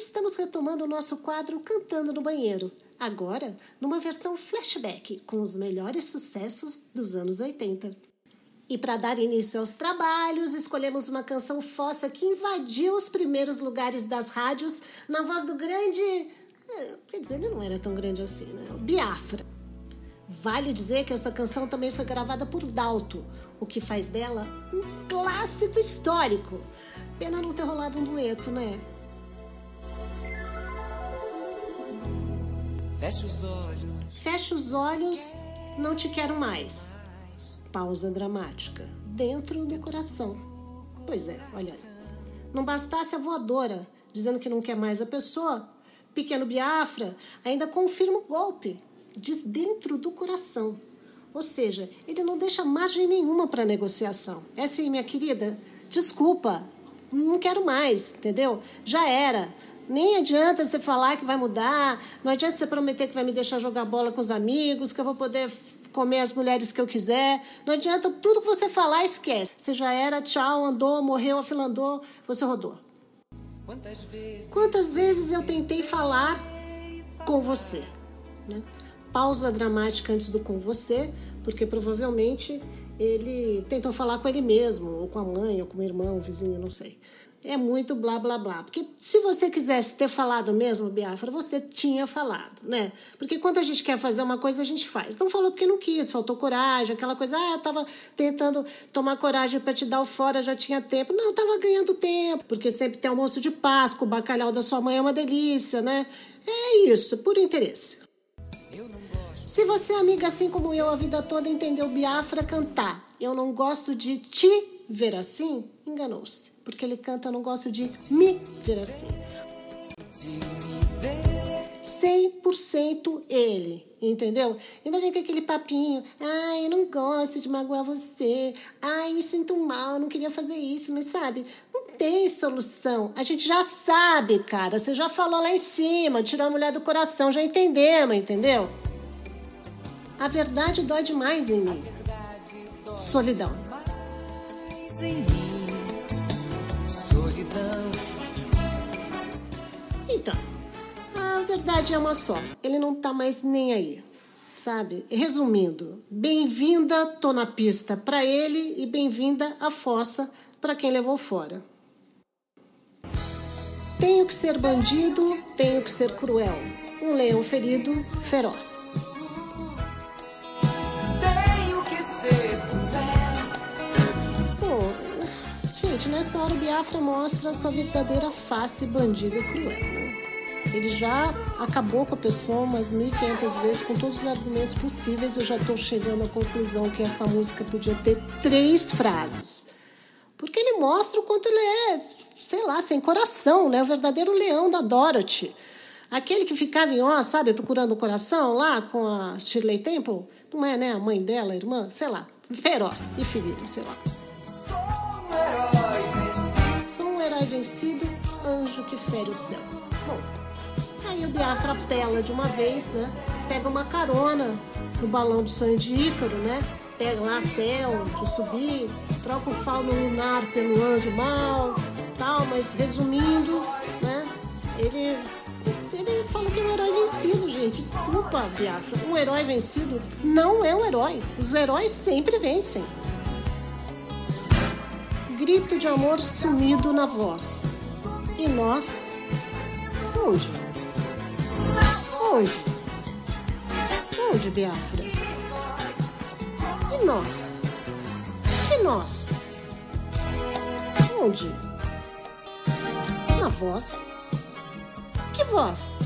estamos retomando o nosso quadro Cantando no Banheiro, agora numa versão flashback com os melhores sucessos dos anos 80. E para dar início aos trabalhos, escolhemos uma canção fossa que invadiu os primeiros lugares das rádios na voz do grande. É, quer dizer, ele não era tão grande assim, né? Biafra. Vale dizer que essa canção também foi gravada por Dalto, o que faz dela um clássico histórico. Pena não ter rolado um dueto, né? Fecha os olhos. Fecha os olhos, não te quero mais. Pausa dramática. Dentro do coração. Pois é, olha aí. Não bastasse a voadora dizendo que não quer mais a pessoa, pequeno Biafra ainda confirma o golpe. Diz dentro do coração. Ou seja, ele não deixa margem nenhuma para negociação. É assim, minha querida, desculpa, não quero mais, entendeu? Já era. Nem adianta você falar que vai mudar, não adianta você prometer que vai me deixar jogar bola com os amigos, que eu vou poder comer as mulheres que eu quiser. Não adianta tudo que você falar, esquece. Você já era, tchau, andou, morreu, afilandou, você rodou. Quantas vezes, Quantas vezes eu tentei falar com você? Né? Pausa dramática antes do com você, porque provavelmente ele tentou falar com ele mesmo, ou com a mãe, ou com o irmão, o vizinho, não sei. É muito blá blá blá. Porque se você quisesse ter falado mesmo, Biafra, você tinha falado, né? Porque quando a gente quer fazer uma coisa, a gente faz. Não falou porque não quis, faltou coragem, aquela coisa, ah, eu tava tentando tomar coragem para te dar o fora, já tinha tempo. Não, tava ganhando tempo, porque sempre tem almoço de Páscoa, o bacalhau da sua mãe é uma delícia, né? É isso, por interesse. Se você, amiga, assim como eu, a vida toda entendeu Biafra cantar, eu não gosto de te ver assim, enganou-se. Porque ele canta, não gosto de me ver assim. 100% ele, entendeu? Ainda vem com aquele papinho, ai, eu não gosto de magoar você, ai, me sinto mal, não queria fazer isso, mas sabe, não tem solução. A gente já sabe, cara, você já falou lá em cima, tirou a mulher do coração, já entendemos, entendeu? A verdade dói demais em mim. Solidão. Então, a verdade é uma só. Ele não tá mais nem aí. Sabe? Resumindo, bem-vinda, tô na pista pra ele e bem-vinda à fossa pra quem levou fora. Tenho que ser bandido, tenho que ser cruel. Um leão ferido, feroz. Nessa hora o Biafra mostra a sua verdadeira face bandido e cruel, né? Ele já acabou com a pessoa umas 1.500 vezes com todos os argumentos possíveis. Eu já estou chegando à conclusão que essa música podia ter três frases. Porque ele mostra o quanto ele é, sei lá, sem coração, né? O verdadeiro leão da Dorothy. Aquele que ficava em ó, sabe, procurando o coração lá com a Shirley Temple. Não é, né? A mãe dela, a irmã, sei lá. Feroz e ferido, sei lá. Herói vencido, anjo que fere o céu. Bom, aí o Biafra apela de uma vez, né? Pega uma carona no balão do sonho de Ícaro, né? Pega lá céu, de subir, troca o fauno lunar pelo anjo mal, tal, mas resumindo, né? Ele, ele fala que é um herói vencido, gente. Desculpa, Biafra. Um herói vencido não é um herói. Os heróis sempre vencem grito de amor sumido na voz. E nós? Onde? Onde? Onde, Biafra? E nós? Que nós? Onde? Na voz? Que voz?